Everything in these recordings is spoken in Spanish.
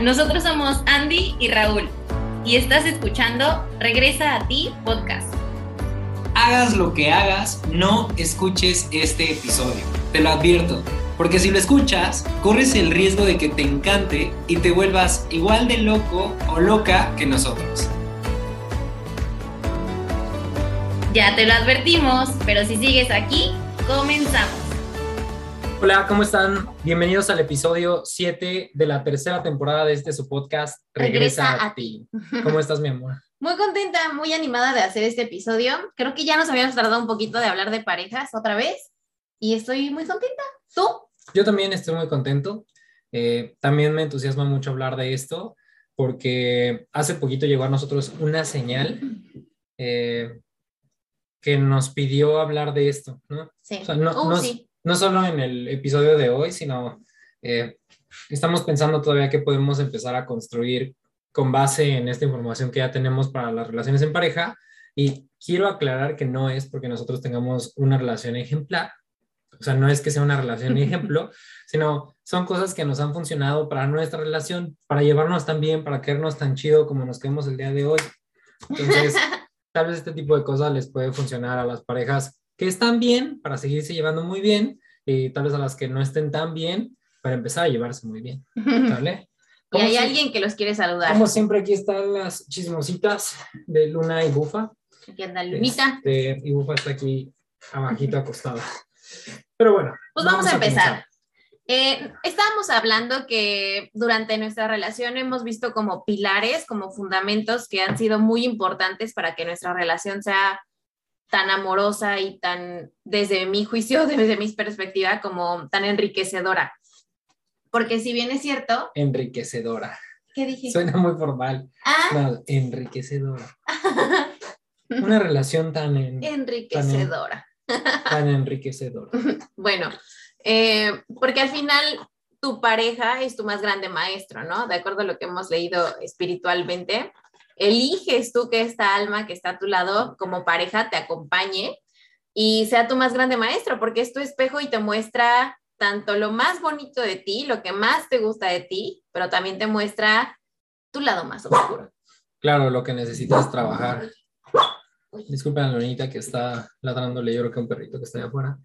Nosotros somos Andy y Raúl y estás escuchando Regresa a ti podcast. Hagas lo que hagas, no escuches este episodio. Te lo advierto, porque si lo escuchas, corres el riesgo de que te encante y te vuelvas igual de loco o loca que nosotros. Ya te lo advertimos, pero si sigues aquí, comenzamos. Hola, ¿cómo están? Bienvenidos al episodio 7 de la tercera temporada de este su podcast Regresa, a, ti. ¿Cómo estás, mi amor? Muy contenta, muy animada de hacer este episodio. Creo que ya nos habíamos tardado un poquito de hablar de parejas otra vez y estoy muy contenta. ¿Tú? Yo también estoy muy contento. Eh, también me entusiasma mucho hablar de esto porque hace poquito llegó a nosotros una señal eh, que nos pidió hablar de esto, ¿no? Sí. no, uh, sí no solo en el episodio de hoy, sino eh, estamos pensando todavía que podemos empezar a construir con base en esta información que ya tenemos para las relaciones en pareja. Y quiero aclarar que no es porque nosotros tengamos una relación ejemplar, o sea, no es que sea una relación ejemplo, sino son cosas que nos han funcionado para nuestra relación, para llevarnos tan bien, para quedarnos tan chido como nos quedamos el día de hoy. Entonces, tal vez este tipo de cosas les puede funcionar a las parejas que están bien para seguirse llevando muy bien y tal vez a las que no estén tan bien para empezar a llevarse muy bien. ¿Vale? y hay alguien que los quiere saludar. Como siempre, aquí están las chismositas de Luna y Bufa. Aquí anda Lunita. Este, y Bufa está aquí abajito acostada. Pero bueno. Pues vamos, a empezar. Eh, estábamos hablando que durante nuestra relación hemos visto como pilares, como fundamentos que han sido muy importantes para que nuestra relación sea tan amorosa y tan, desde mi juicio, desde mi perspectiva, como tan enriquecedora. Porque si bien es cierto... Enriquecedora. ¿Qué dije? Suena muy formal. Ah. enriquecedora. Una relación tan... enriquecedora. Tan, enriquecedora. bueno, eh, porque al final tu pareja es tu más grande maestro, ¿no? De acuerdo a lo que hemos leído espiritualmente eliges tú que esta alma que está a tu lado como pareja te acompañe y sea tu más grande maestro, porque es tu espejo y te muestra tanto lo más bonito de ti, lo que más te gusta de ti, pero también te muestra tu lado más oscuro. Claro, lo que necesitas trabajar. Disculpen a Lonita que está ladrándole, yo creo que un perrito que está allá afuera.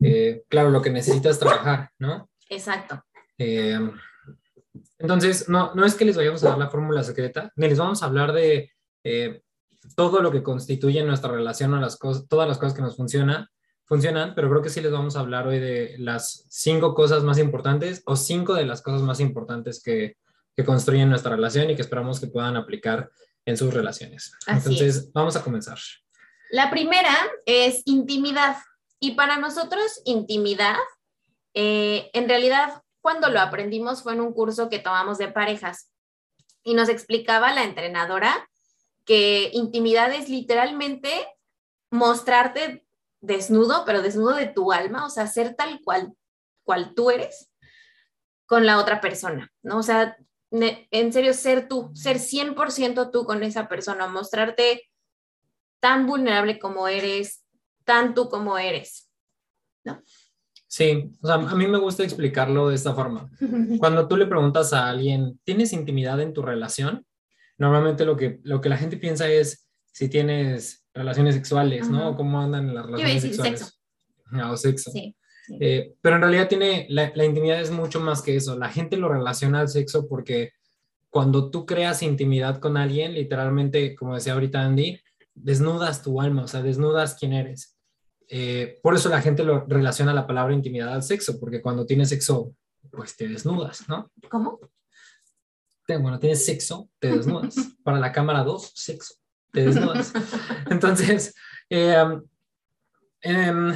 Eh, claro, lo que necesitas trabajar, ¿no? Exacto. Eh, entonces, no, no es que les vayamos a dar la fórmula secreta, ni les vamos a hablar de eh, todo lo que constituye nuestra relación o las cosas, todas las cosas que nos funcionan, funcionan, pero creo que sí les vamos a hablar hoy de las cinco cosas más importantes o cinco de las cosas más importantes que, que construyen nuestra relación y que esperamos que puedan aplicar en sus relaciones. Entonces, vamos a comenzar. La primera es intimidad. Y para nosotros, intimidad, eh, en realidad cuando lo aprendimos fue en un curso que tomamos de parejas y nos explicaba la entrenadora que intimidad es literalmente mostrarte desnudo, pero desnudo de tu alma, o sea, ser tal cual, cual tú eres con la otra persona, ¿no? O sea, en serio, ser tú, ser 100% tú con esa persona, mostrarte tan vulnerable como eres, tan tú como eres, ¿no? Sí, o sea, a mí me gusta explicarlo de esta forma. Cuando tú le preguntas a alguien, ¿tienes intimidad en tu relación? Normalmente lo que, lo que la gente piensa es si tienes relaciones sexuales, ¿no? O cómo andan las relaciones sexuales. Sexo. Ah, o sexo. Sí. Eh, pero en realidad tiene, la, la intimidad es mucho más que eso. La gente lo relaciona al sexo porque cuando tú creas intimidad con alguien, literalmente, como decía ahorita Andy, desnudas tu alma, o sea, desnudas quién eres. Eh, por eso la gente lo relaciona la palabra intimidad al sexo, porque cuando tienes sexo, pues te desnudas, ¿no? ¿Cómo? Bueno, tienes sexo, te desnudas. Para la cámara 2, sexo, te desnudas. Entonces, em, em,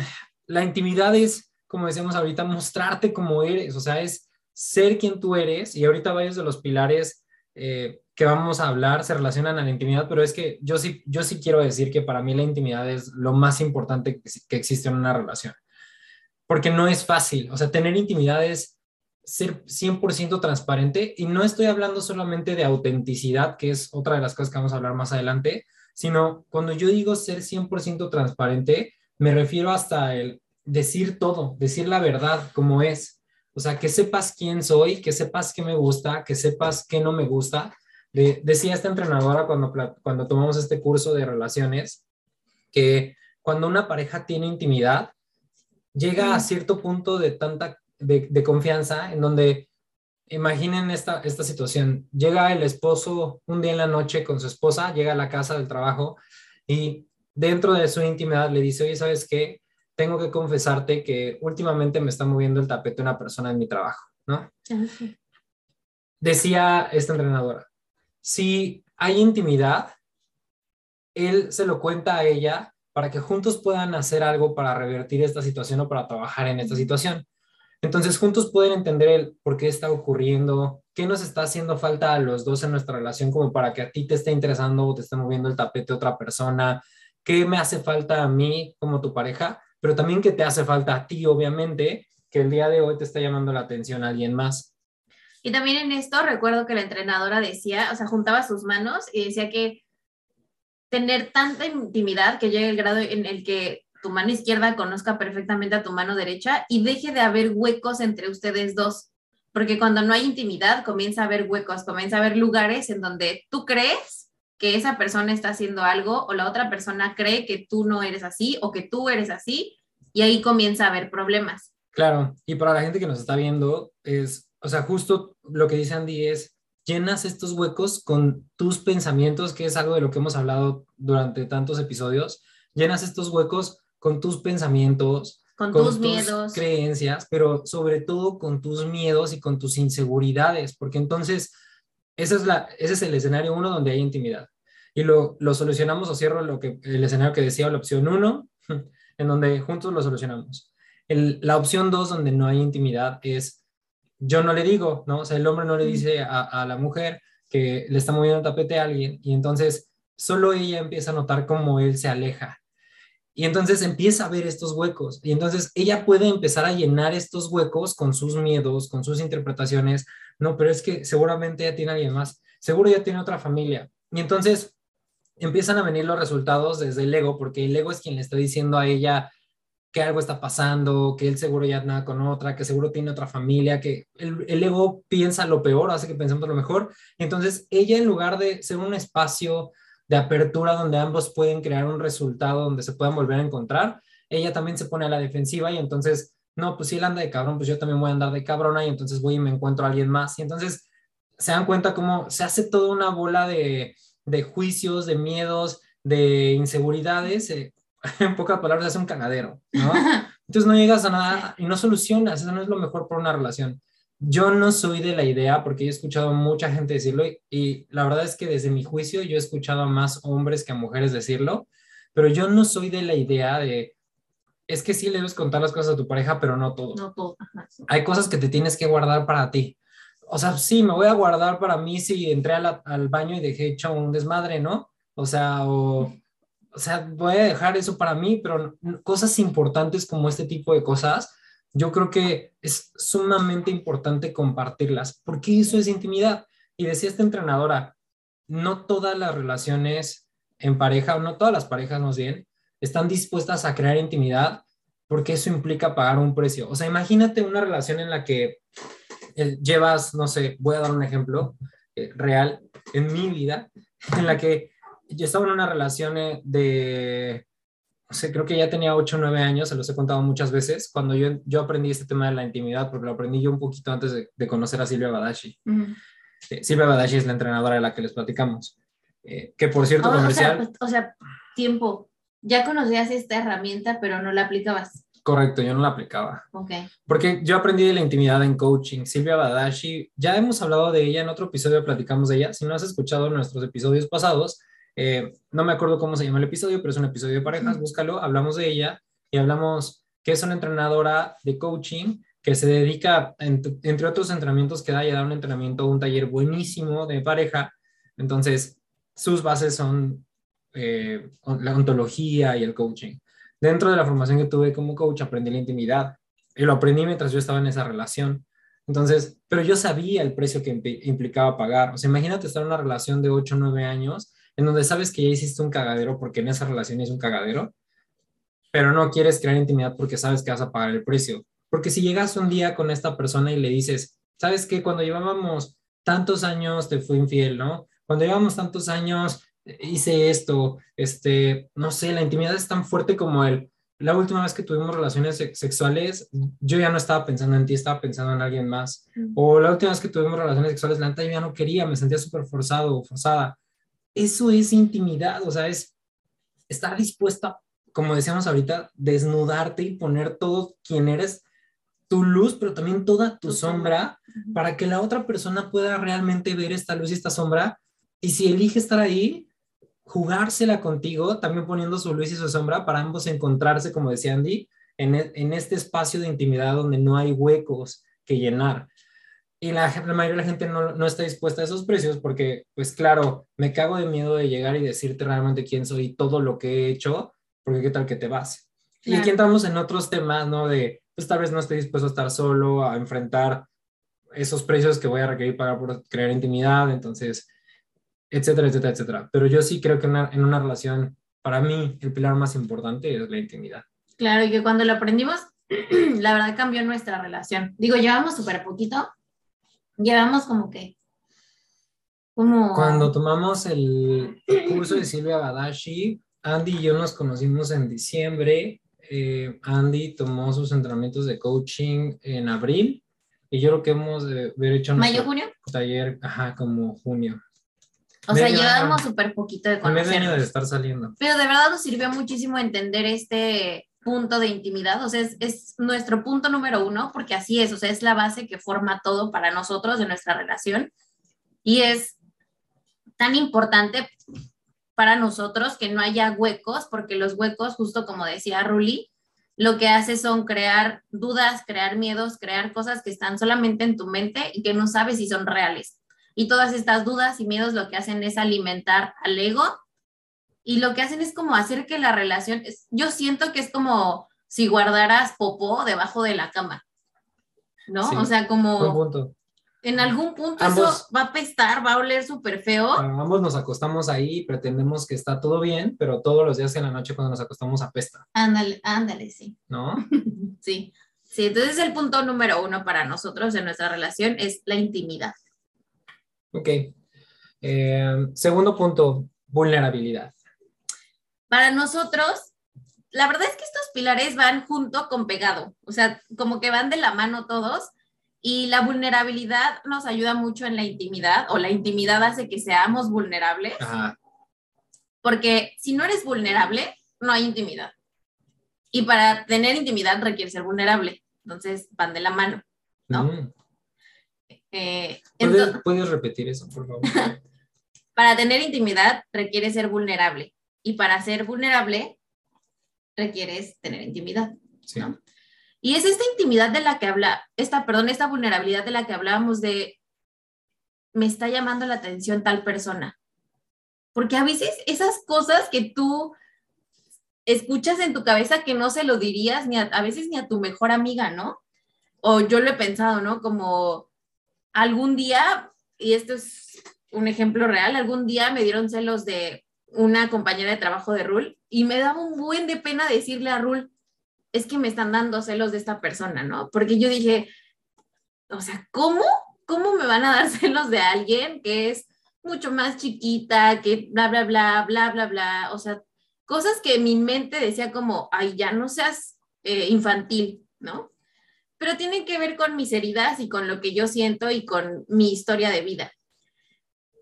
la intimidad es, como decíamos ahorita, mostrarte como eres, o sea, es ser quien tú eres. Y ahorita varios de los pilares eh, que vamos a hablar se relacionan a la intimidad, pero es que yo sí, yo sí quiero decir que para mí la intimidad es lo más importante que, existe en una relación, porque no es fácil, o sea, tener intimidad es ser 100% transparente y no estoy hablando solamente de autenticidad, que es otra de las cosas que vamos a hablar más adelante, sino cuando yo digo ser 100% transparente, me refiero hasta el decir todo, decir la verdad como es. O sea, que sepas quién soy, que sepas qué me gusta, que sepas qué no me gusta. Decía esta entrenadora cuando, cuando tomamos este curso de relaciones, que cuando una pareja tiene intimidad, llega a cierto punto de tanta de, confianza en donde imaginen esta, esta situación. Llega el esposo un día en la noche con su esposa, llega a la casa del trabajo y dentro de su intimidad le dice, oye, ¿sabes qué? Tengo que confesarte que últimamente me está moviendo el tapete una persona en mi trabajo, ¿no? Decía esta entrenadora, si hay intimidad, él se lo cuenta a ella para que juntos puedan hacer algo para revertir esta situación o para trabajar en esta situación. Entonces, juntos pueden entender el por qué está ocurriendo, qué nos está haciendo falta a los dos en nuestra relación como para que a ti te esté interesando o te esté moviendo el tapete otra persona, qué me hace falta a mí como tu pareja, pero también qué te hace falta a ti, obviamente, que el día de hoy te está llamando la atención alguien más. Y también en esto recuerdo que la entrenadora decía, o sea, juntaba sus manos y decía que tener tanta intimidad que llegue el grado en el que tu mano izquierda conozca perfectamente a tu mano derecha y deje de haber huecos entre ustedes dos. Porque cuando no hay intimidad, comienza a haber huecos, comienza a haber lugares en donde tú crees que esa persona está haciendo algo o la otra persona cree que tú no eres así o que tú eres así y ahí comienza a haber problemas. Claro, y para la gente que nos está viendo, es, o sea, justo lo que dice Andy es, llenas estos huecos con tus pensamientos, que es algo de lo que hemos hablado durante tantos episodios, llenas estos huecos con tus pensamientos, con, tus, miedos, creencias, pero sobre todo con tus miedos y con tus inseguridades, porque entonces esa es la, ese es el escenario uno donde hay intimidad. Y lo, lo solucionamos o cierro lo que, el escenario que decía la opción uno, en donde juntos lo solucionamos. El, la opción dos, donde no hay intimidad, es yo no le digo, ¿no? O sea, el hombre no le dice a, a la mujer que le está moviendo el tapete a alguien y entonces solo ella empieza a notar cómo él se aleja y entonces empieza a ver estos huecos. Y entonces ella puede empezar a llenar estos huecos con sus miedos, con sus interpretaciones. No, pero es que seguramente ya tiene alguien más. Seguro ya tiene otra familia. Y entonces empiezan a venir los resultados desde el ego, porque el ego es quien le está diciendo a ella que algo está pasando, que él seguro ya nada con otra, que seguro tiene otra familia, que el, el, ego piensa lo peor, hace que pensemos lo mejor. Entonces, ella en lugar de ser un espacio de apertura donde ambos pueden crear un resultado donde se puedan volver a encontrar, ella también se pone a la defensiva y entonces, no, pues si él anda de cabrón, pues yo también voy a andar de cabrona y entonces voy y me encuentro a alguien más. Y entonces se dan cuenta cómo se hace toda una bola de, de juicios, de miedos, de inseguridades. Eh, en pocas palabras, hace un cagadero, ¿no? Entonces no llegas a nada y no solucionas, eso no es lo mejor por una relación. Yo no soy de la idea, porque he escuchado a mucha gente decirlo y, la verdad es que desde mi juicio yo he escuchado a más hombres que a mujeres decirlo, pero yo no soy de la idea de, es que sí le debes contar las cosas a tu pareja, pero no todo. No todo. Hay cosas que te tienes que guardar para ti. O sea, sí, me voy a guardar para mí si entré al baño y dejé hecho un desmadre, ¿no? O sea, o, o sea, voy a dejar eso para mí, pero cosas importantes como este tipo de cosas, yo creo que es sumamente importante compartirlas, porque eso es intimidad. Y decía esta entrenadora, no todas las relaciones en pareja, o no todas las parejas más bien, están dispuestas a crear intimidad porque eso implica pagar un precio. O sea, imagínate una relación en la que eh, llevas, no sé, voy a dar un ejemplo eh, real en mi vida, en la que yo estaba en una relación eh, de creo que ya tenía 8 o 9 años, se los he contado muchas veces, cuando yo, yo aprendí este tema de la intimidad, porque lo aprendí yo un poquito antes de, conocer a Silvia Badashi. Eh, Silvia Badashi es la entrenadora de la que les platicamos. Eh, que por cierto, oh, comercial... Pues, o sea, tiempo. Ya conocías esta herramienta, pero no la aplicabas. Correcto, yo no la aplicaba. Ok. Porque yo aprendí de la intimidad en coaching. Silvia Badashi, ya hemos hablado de ella en otro episodio, platicamos de ella. Si no has escuchado nuestros episodios pasados, eh, no me acuerdo cómo se llama el episodio, pero es un episodio de parejas, búscalo, hablamos de ella y hablamos que es una entrenadora de coaching que se dedica, entre otros entrenamientos que da, y da un entrenamiento, un taller buenísimo de pareja. Entonces, sus bases son eh, la ontología y el coaching. Dentro de la formación que tuve como coach, aprendí la intimidad y lo aprendí mientras yo estaba en esa relación. Entonces, pero yo sabía el precio que implicaba pagar. O sea, imagínate estar en una relación de 8 o 9 años en donde sabes que ya hiciste un cagadero porque en esa relación es un cagadero, pero no quieres crear intimidad porque sabes que vas a pagar el precio. Porque si llegas un día con esta persona y le dices, ¿sabes qué? Cuando llevábamos tantos años te fui infiel, ¿no? Cuando llevábamos tantos años eh, hice esto, este, no sé, la intimidad es tan fuerte como el, la última vez que tuvimos relaciones sexuales, yo ya no estaba pensando en ti, estaba pensando en alguien más. O la última vez que tuvimos relaciones sexuales, la neta yo ya no quería, me sentía súper forzado o forzada. Eso es intimidad, o sea, es estar dispuesta, como decíamos ahorita, desnudarte y poner todo quien eres, tu luz, pero también toda tu sombra, para que la otra persona pueda realmente ver esta luz y esta sombra. Y si elige estar ahí, jugársela contigo, también poniendo su luz y su sombra para ambos encontrarse, como decía Andy, en, e, en este espacio de intimidad donde no hay huecos que llenar. Y la, la mayoría de la gente no, no, está dispuesta a esos precios porque, pues claro, me cago de miedo de llegar y decirte realmente quién soy y todo lo que he hecho, porque qué tal que te vas. Y aquí entramos en otros temas, ¿no? De, pues tal vez no estoy dispuesto a estar solo, a enfrentar esos precios que voy a requerir para crear intimidad, entonces etcétera, etcétera, etcétera. Pero yo sí creo que en una relación, para mí, el pilar más importante es la intimidad. Claro, y que cuando lo aprendimos, la verdad cambió nuestra relación. Digo, llevamos súper poquito, llevamos como que... Como... Cuando tomamos el curso de Silvia Badashi, Andy y yo nos conocimos en diciembre. Eh, Andy tomó sus entrenamientos de coaching en abril y yo creo que hemos haber hecho... ¿Mayo, junio? Taller, ajá, como junio. O sea, llevamos súper poquito de conocernos. de estar saliendo. Pero de verdad nos sirvió muchísimo entender este punto de intimidad, o sea, es, es, nuestro punto número uno, porque así es, o sea, es la base que forma todo para nosotros de nuestra relación. Y es tan importante para nosotros que no haya huecos, porque los huecos, justo como decía Ruli, lo que hace son crear dudas, crear miedos, crear cosas que están solamente en tu mente y que no sabes si son reales. Y todas estas dudas y miedos lo que hacen es alimentar al ego y lo que hacen es como hacer que la relación, yo siento que es como si guardaras popó debajo de la cama, ¿no? o sea, como... En algún punto eso va a apestar, va a oler súper feo. ambos nos acostamos ahí, pretendemos que está todo bien, pero todos los días en la noche cuando nos acostamos apesta. Ándale, ándale, sí. ¿No? sí. Sí, entonces el punto número uno para nosotros en nuestra relación es la intimidad. Ok. Eh, segundo punto, vulnerabilidad. Para nosotros, la verdad es que estos pilares van junto con pegado, o sea, como que van de la mano todos y la vulnerabilidad nos ayuda mucho en la intimidad o la intimidad hace que seamos vulnerables. Porque si no eres vulnerable, no hay intimidad. Y para tener intimidad requiere ser vulnerable. Entonces van de la mano, ¿no? Mm. Eh, ¿Puedes, repetir eso, por favor? para tener intimidad requiere ser vulnerable y para ser vulnerable requieres tener intimidad. Y es esta intimidad de la que habla, esta, perdón, esta vulnerabilidad de la que hablábamos de me está llamando la atención tal persona. Porque a veces esas cosas que tú escuchas en tu cabeza que no se lo dirías ni a, a veces ni a tu mejor amiga, ¿no? O yo lo he pensado, ¿no? Como algún día, y esto es un ejemplo real, algún día me dieron celos de una compañera de trabajo de Rul y me daba un buen de pena decirle a Rul, es que me están dando celos de esta persona, ¿no? Porque yo dije, o sea, ¿cómo? ¿Cómo me van a dar celos de alguien que es mucho más chiquita, que bla, bla, bla, bla, bla, bla? O sea, cosas que mi mente decía como, ay, ya no seas eh, infantil, ¿no? pero tienen que ver con mis heridas y con lo que yo siento y con mi historia de vida.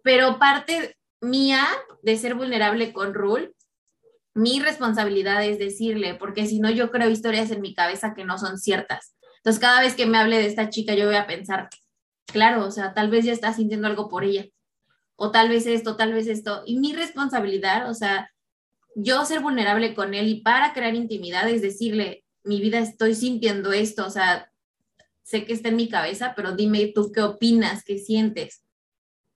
Pero parte mía de ser vulnerable con Rule, mi responsabilidad es decirle, porque si no yo creo historias en mi cabeza que no son ciertas. Entonces cada vez que me hable de esta chica yo voy a pensar, claro, o sea, tal vez ya está sintiendo algo por ella, o tal vez esto, tal vez esto. Y mi responsabilidad, o sea, yo ser vulnerable con él y para crear intimidad es decirle, mi vida estoy sintiendo esto, o sea, sé que está en mi cabeza, pero dime tú qué opinas, qué sientes,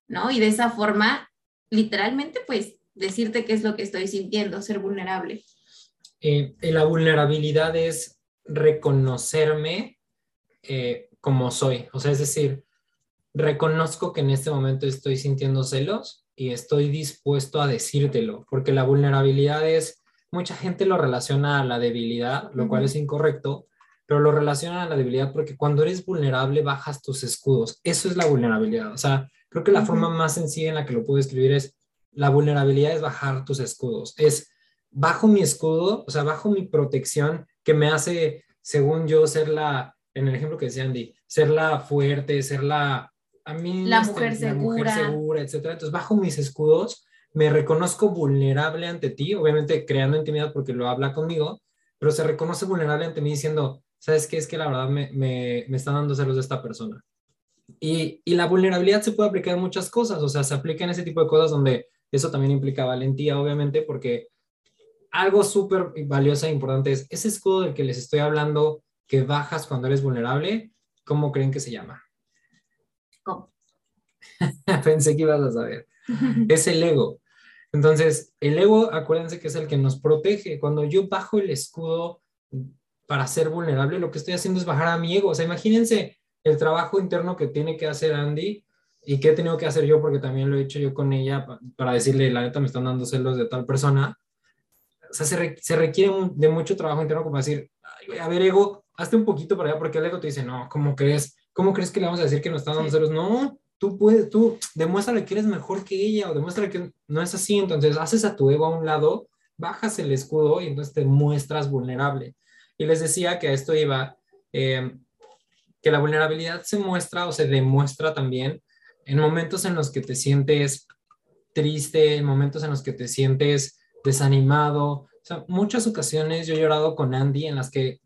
¿no? Y de esa forma, literalmente, pues, decirte qué es lo que estoy sintiendo, ser vulnerable. Eh, la vulnerabilidad es reconocerme eh, como soy, o sea, es decir, reconozco que en este momento estoy sintiendo celos y estoy dispuesto a decírtelo, porque la vulnerabilidad es mucha gente lo relaciona a la debilidad, lo cual es incorrecto, pero lo relacionan a la debilidad porque cuando eres vulnerable bajas tus escudos. Eso es la vulnerabilidad. O sea, creo que la forma más sencilla en la que lo puedo escribir es, la vulnerabilidad es bajar tus escudos. Es bajo mi escudo, o sea, bajo mi protección que me hace, según yo, ser la, en el ejemplo que decía Andy, ser la fuerte, ser la... A mí, la, este, mujer, segura. mujer segura, etcétera. Entonces, bajo mis escudos, me reconozco vulnerable ante ti, obviamente creando intimidad porque lo habla conmigo, pero se reconoce vulnerable ante mí diciendo, ¿sabes qué? Es que la verdad me, me, me están dando celos de esta persona. Y, y, la vulnerabilidad se puede aplicar en muchas cosas, o sea, se aplica en ese tipo de cosas donde eso también implica valentía, obviamente, porque algo súper valioso e importante es ese escudo del que les estoy hablando que bajas cuando eres vulnerable, ¿cómo creen que se llama? ¿Cómo? Pensé que ibas a saber. es el ego. Entonces, el ego, acuérdense que es el que nos protege. Cuando yo bajo el escudo para ser vulnerable, lo que estoy haciendo es bajar a mi ego. O sea, imagínense el trabajo interno que tiene que hacer Andy y que he tenido que hacer yo, porque también lo he hecho yo con ella, para decirle, la neta, me están dando celos de tal persona. O sea, se, requiere de mucho trabajo interno como decir, a ver, ego, hazte un poquito para allá, porque el ego te dice, no, ¿cómo crees? ¿Cómo crees que le vamos a decir que nos están dando celos? No, tú puedes, tú demuéstrale que eres mejor que ella o demuéstrale que no es así. Entonces, haces a tu ego a un lado, bajas el escudo y entonces te muestras vulnerable. Y les decía que a esto iba, eh, que la vulnerabilidad se muestra o se demuestra también en momentos en los que te sientes triste, en momentos en los que te sientes desanimado. O sea, muchas ocasiones yo he llorado con Andy en las que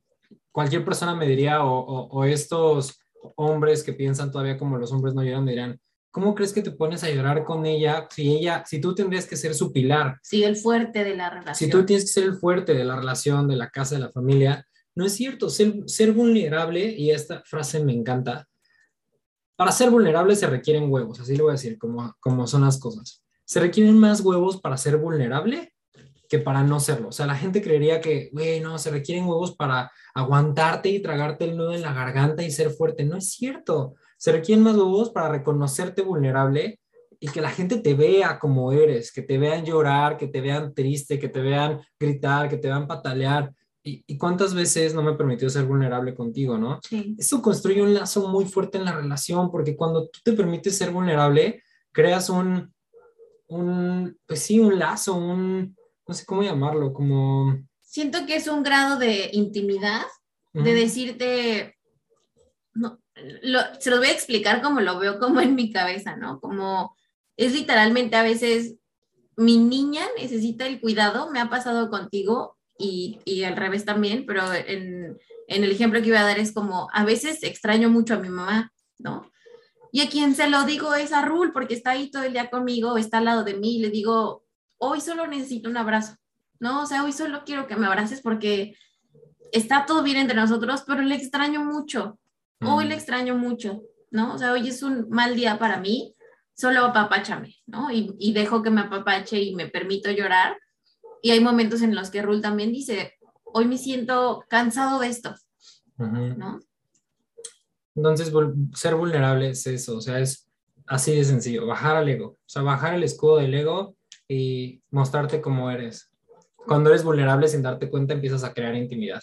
cualquier persona me diría, o, estos hombres que piensan todavía como los hombres no lloran, me dirán, ¿cómo crees que te pones a llorar con ella si ella, si tú tendrías que ser su pilar? Sí, el fuerte de la relación. Si tú tienes que ser el fuerte de la relación, de la casa, de la familia, no es cierto. Ser, vulnerable, y esta frase me encanta, para ser vulnerable se requieren huevos, así lo voy a decir, como, como son las cosas. Se requieren más huevos para ser vulnerable que para no serlo. O sea, la gente creería que, güey, no, se requieren huevos para aguantarte y tragarte el nudo en la garganta y ser fuerte. No es cierto. Se requieren más huevos para reconocerte vulnerable y que la gente te vea como eres, que te vean llorar, que te vean triste, que te vean gritar, que te vean patalear. ¿Y, cuántas veces no me permitió ser vulnerable contigo, no? Sí. Eso construye un lazo muy fuerte en la relación, porque cuando tú te permites ser vulnerable, creas un, un pues sí, un lazo, un, no sé cómo llamarlo, como... Siento que es un grado de intimidad, de decirte, no, se los voy a explicar como lo veo como en mi cabeza, ¿no? Como es literalmente a veces mi niña necesita el cuidado, me ha pasado contigo, y, y al revés también, pero en, en, el ejemplo que iba a dar es como, a veces extraño mucho a mi mamá, ¿no? Y a quien se lo digo es a Rul, porque está ahí todo el día conmigo, está al lado de mí, y le digo, hoy solo necesito un abrazo, ¿no? O sea, hoy solo quiero que me abraces porque está todo bien entre nosotros, pero le extraño mucho, hoy le extraño mucho, ¿no? O sea, hoy es un mal día para mí, solo apapáchame, ¿no? Y, y dejo que me apapache y me permito llorar y hay momentos en los que Rul también dice, hoy me siento cansado de esto, ¿no? Entonces, ser vulnerable es eso, o sea, es así de sencillo, bajar al ego, o sea, bajar el escudo del ego y mostrarte como eres. Cuando eres vulnerable sin darte cuenta empiezas a crear intimidad.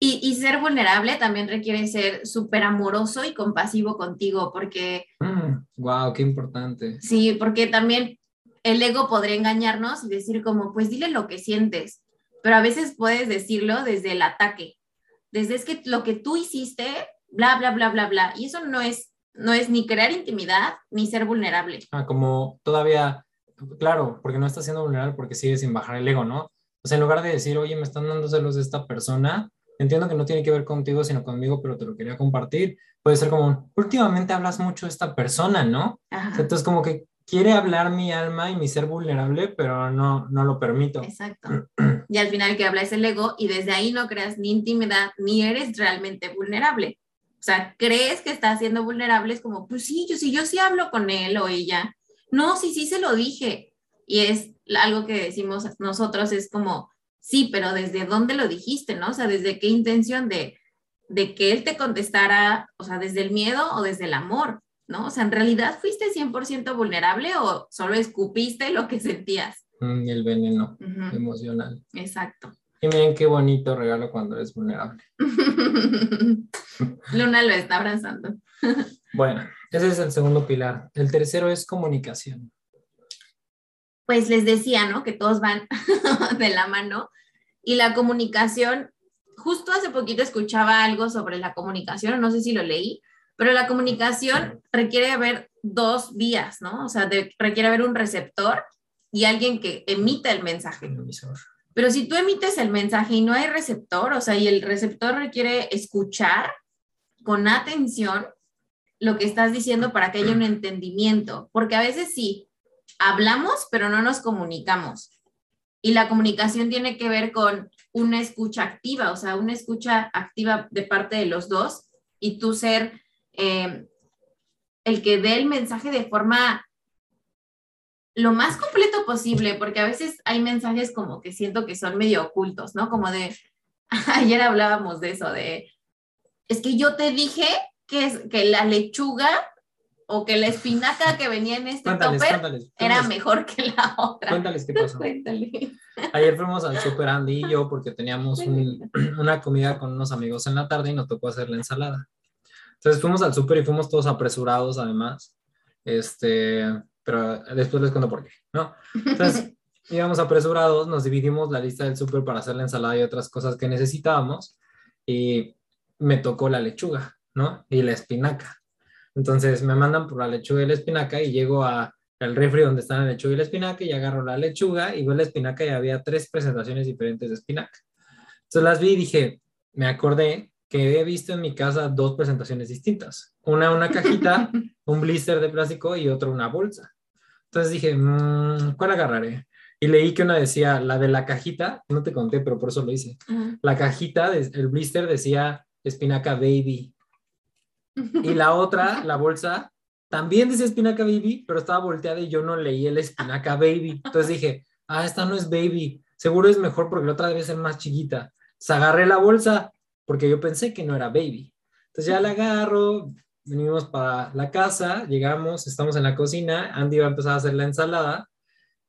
Y, y ser vulnerable también requiere ser súper amoroso y compasivo contigo, porque... wow, mm, qué importante. Sí, porque también el ego podría engañarnos y decir como, pues dile lo que sientes, pero a veces puedes decirlo desde el ataque, desde es que lo que tú hiciste, bla, bla, bla, bla, bla, y eso no es, no es ni crear intimidad ni ser vulnerable. Ah, como todavía, claro, porque no estás siendo vulnerable porque sigues sin bajar el ego, ¿no? O sea, en lugar de decir, oye, me están dando celos de esta persona, entiendo que no tiene que ver contigo, sino conmigo, pero te lo quería compartir. Puede ser como, últimamente hablas mucho de esta persona, ¿no? Entonces, como que quiere hablar mi alma y mi ser vulnerable, pero no, no lo permito. Exacto. Y al final que habla es el ego y desde ahí no creas ni intimidad ni eres realmente vulnerable. O sea, crees que estás siendo vulnerable, es como, pues sí, yo sí, yo sí hablo con él o ella. No, sí, sí se lo dije. Y es algo que decimos nosotros, es como, sí, pero ¿desde dónde lo dijiste, no? O sea, ¿desde qué intención de, de que él te contestara, o sea, desde el miedo o desde el amor? ¿No? O sea, ¿en realidad fuiste 100% vulnerable o solo escupiste lo que sentías? Mm, el veneno emocional. Exacto. Y miren qué bonito regalo cuando eres vulnerable. Luna lo está abrazando. Bueno, ese es el segundo pilar. El tercero es comunicación. Pues les decía, ¿no? Que todos van de la mano. Y la comunicación, justo hace poquito escuchaba algo sobre la comunicación, no sé si lo leí, pero la comunicación requiere haber dos vías, ¿no? O sea, requiere haber un receptor y alguien que emita el mensaje. Pero si tú emites el mensaje y no hay receptor, o sea, y el receptor requiere escuchar con atención lo que estás diciendo para que haya un entendimiento, porque a veces sí, hablamos, pero no nos comunicamos. Y la comunicación tiene que ver con una escucha activa, o sea, una escucha activa de parte de los dos y tú ser eh, el que dé el mensaje de forma lo más completo posible, porque a veces hay mensajes como que siento que son medio ocultos, ¿no? Como de, ayer hablábamos de eso, de, es que yo te dije que, es, que la lechuga o que la espinaca que venía en este topper era mejor que la otra. Cuéntales qué pasó. Ayer fuimos al super Andy y yo porque teníamos una comida con unos amigos en la tarde y nos tocó hacer la ensalada. Entonces fuimos al súper y fuimos todos apresurados además. Este, pero después les cuento por qué, ¿no? Entonces íbamos apresurados, nos dividimos la lista del súper para hacer la ensalada y otras cosas que necesitábamos y me tocó la lechuga, ¿no? Y la espinaca. Entonces me mandan por la lechuga y la espinaca y llego a el refri donde están la lechuga y la espinaca y agarro la lechuga y veo la espinaca y había tres presentaciones diferentes de espinaca. Entonces las vi y dije, me acordé que he visto en mi casa dos presentaciones distintas. Una una cajita, un blister de plástico y otra una bolsa. Entonces dije, mmm, ¿cuál agarraré? Y leí que una decía, la de la cajita, no te conté, pero por eso lo hice. La cajita, el blister decía espinaca baby. Y la otra, la bolsa, también decía espinaca baby, pero estaba volteada y yo no leí el espinaca baby. Entonces dije, ah, esta no es baby. Seguro es mejor porque la otra debe ser más chiquita. Se agarré la bolsa porque yo pensé que no era baby. Entonces ya la agarro, venimos para la casa, llegamos, estamos en la cocina, Andy va a empezar a hacer la ensalada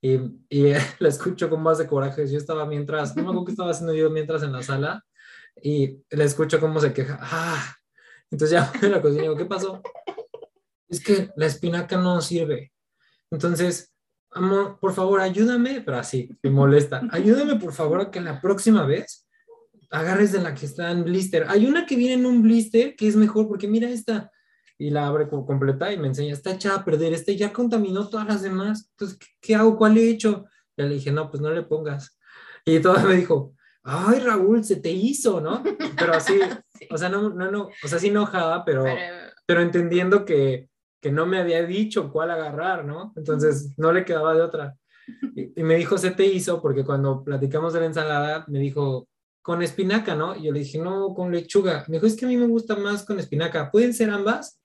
y, y la escucho con más de coraje. Yo estaba mientras, no me acuerdo qué estaba haciendo yo mientras en la sala y le escucho cómo se queja. Ah, entonces ya en la cocina digo, ¿qué pasó? Es que la espinaca no sirve. Entonces, amor, por favor, ayúdame, pero así, me molesta. Ayúdame, por favor, a que la próxima vez agarres de la que está en blister. Hay una que viene en un blister que es mejor porque mira esta. Y la abre completa y me enseña, está echada a perder, este ya contaminó todas las demás. Entonces, ¿qué, hago? ¿Cuál he hecho? Y le dije, no, pues no le pongas. Y toda me dijo, ay, Raúl, se te hizo, ¿no? Pero así, o sea, no, no, no, o sea, sí enojada, pero, pero, entendiendo que, que no me había dicho cuál agarrar, ¿no? Entonces, no le quedaba de otra. Y, y me dijo, se te hizo, porque cuando platicamos de la ensalada, me dijo, con espinaca, ¿no? Y yo le dije, no, con lechuga. Me dijo, es que a mí me gusta más con espinaca. ¿Pueden ser ambas?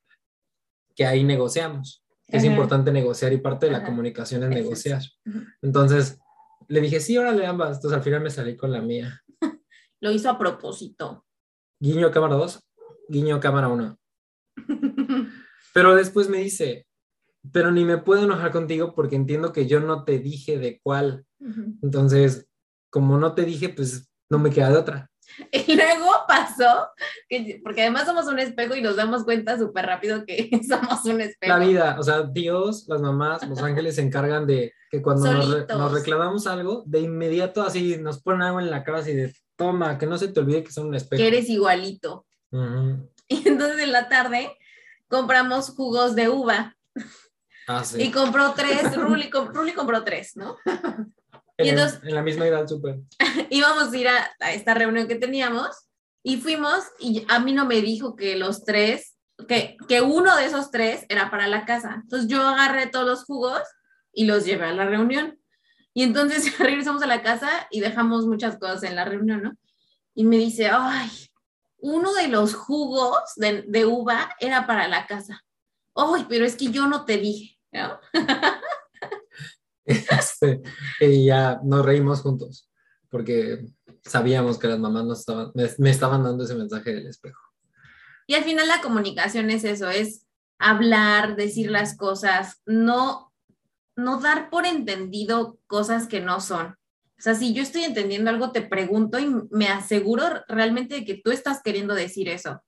Que ahí negociamos. Es importante negociar y parte de la comunicación es negociar. Entonces, le dije, sí, órale ambas. Entonces, al final me salí con la mía. Lo hizo a propósito. Guiño cámara 2, guiño cámara 1. Pero después me dice, pero ni me puedo enojar contigo porque entiendo que yo no te dije de cuál. Entonces, como no te dije, pues no me queda de otra. Y luego pasó, que, porque además somos un espejo y nos damos cuenta súper rápido que somos un espejo. La vida, o sea, Dios, las mamás, los ángeles se encargan de que cuando nos, reclamamos algo, de inmediato así nos ponen algo en la cara así de, toma, que no se te olvide que son un espejo. Que eres igualito. Y entonces en la tarde compramos jugos de uva. Ah, sí. Y compró tres, Ruli, Ruli compró tres, ¿no? En, la misma edad, súper. íbamos a ir a, esta reunión que teníamos y fuimos y a mí no me dijo que los tres, que, que uno de esos tres era para la casa. Entonces yo agarré todos los jugos y los llevé a la reunión. Y entonces regresamos a la casa y dejamos muchas cosas en la reunión, ¿no? Y me dice, ay, uno de los jugos de, de uva era para la casa. Ay, pero es que yo no te dije, ¿no? Este, y ya nos reímos juntos, porque sabíamos que las mamás nos estaban, me, estaban dando ese mensaje del espejo. Y al final la comunicación es eso, es hablar, decir las cosas, no, no dar por entendido cosas que no son. O sea, si yo estoy entendiendo algo, te pregunto y me aseguro realmente de que tú estás queriendo decir eso,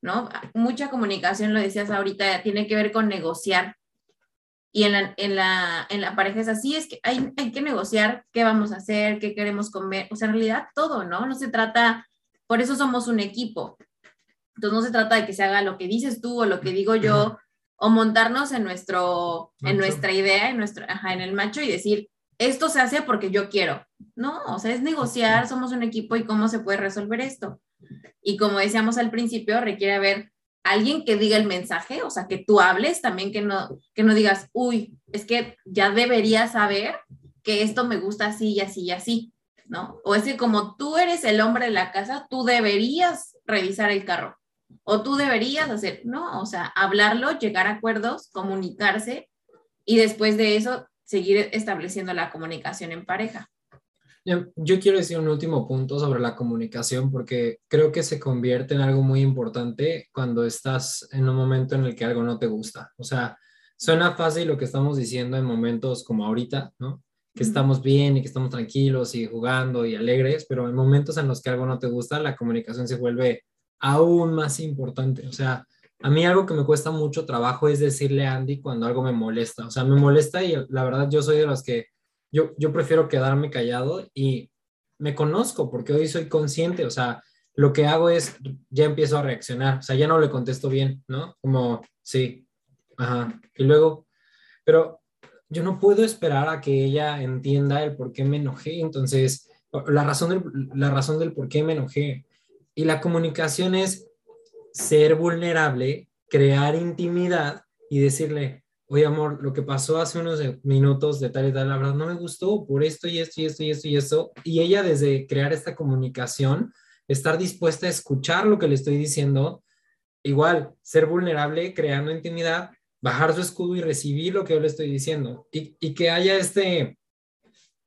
¿no? Mucha comunicación, lo decías ahorita, tiene que ver con negociar. Y en la, en la, en la pareja es así, es que hay, hay que negociar qué vamos a hacer, qué queremos comer, o sea, en realidad todo, ¿no? No se trata, por eso somos un equipo. Entonces no se trata de que se haga lo que dices tú o lo que digo yo, o montarnos en, nuestro, en nuestra idea, en, nuestro, ajá, en el macho y decir, esto se hace porque yo quiero. No, o sea, es negociar, somos un equipo y cómo se puede resolver esto. Y como decíamos al principio, requiere haber alguien que diga el mensaje, o sea, que tú hables también, que no, que no digas, uy, es que ya deberías saber que esto me gusta así y así y así, ¿no? O es que como tú eres el hombre de la casa, tú deberías revisar el carro o tú deberías hacer, no, o sea, hablarlo, llegar a acuerdos, comunicarse y después de eso seguir estableciendo la comunicación en pareja. Yo quiero decir un último punto sobre la comunicación porque creo que se convierte en algo muy importante cuando estás en un momento en el que algo no te gusta. O sea, suena fácil lo que estamos diciendo en momentos como ahorita, ¿no? Que estamos bien y que estamos tranquilos y jugando y alegres, pero en momentos en los que algo no te gusta, la comunicación se vuelve aún más importante. O sea, a mí algo que me cuesta mucho trabajo es decirle a Andy cuando algo me molesta. O sea, me molesta y la verdad yo soy de los que yo, yo prefiero quedarme callado y me conozco porque hoy soy consciente. O sea, lo que hago es ya empiezo a reaccionar. O sea, ya no le contesto bien, ¿no? Como, sí, ajá. Y luego, pero yo no puedo esperar a que ella entienda el por qué me enojé. Entonces, la razón del, la razón del por qué me enojé. Y la comunicación es ser vulnerable, crear intimidad y decirle, oye amor, lo que pasó hace unos minutos de tal y tal, la verdad no me gustó por esto y esto y esto y esto y esto. Y ella desde crear esta comunicación, estar dispuesta a escuchar lo que le estoy diciendo, igual, ser vulnerable, creando intimidad, bajar su escudo y recibir lo que yo le estoy diciendo. Y, y que haya este,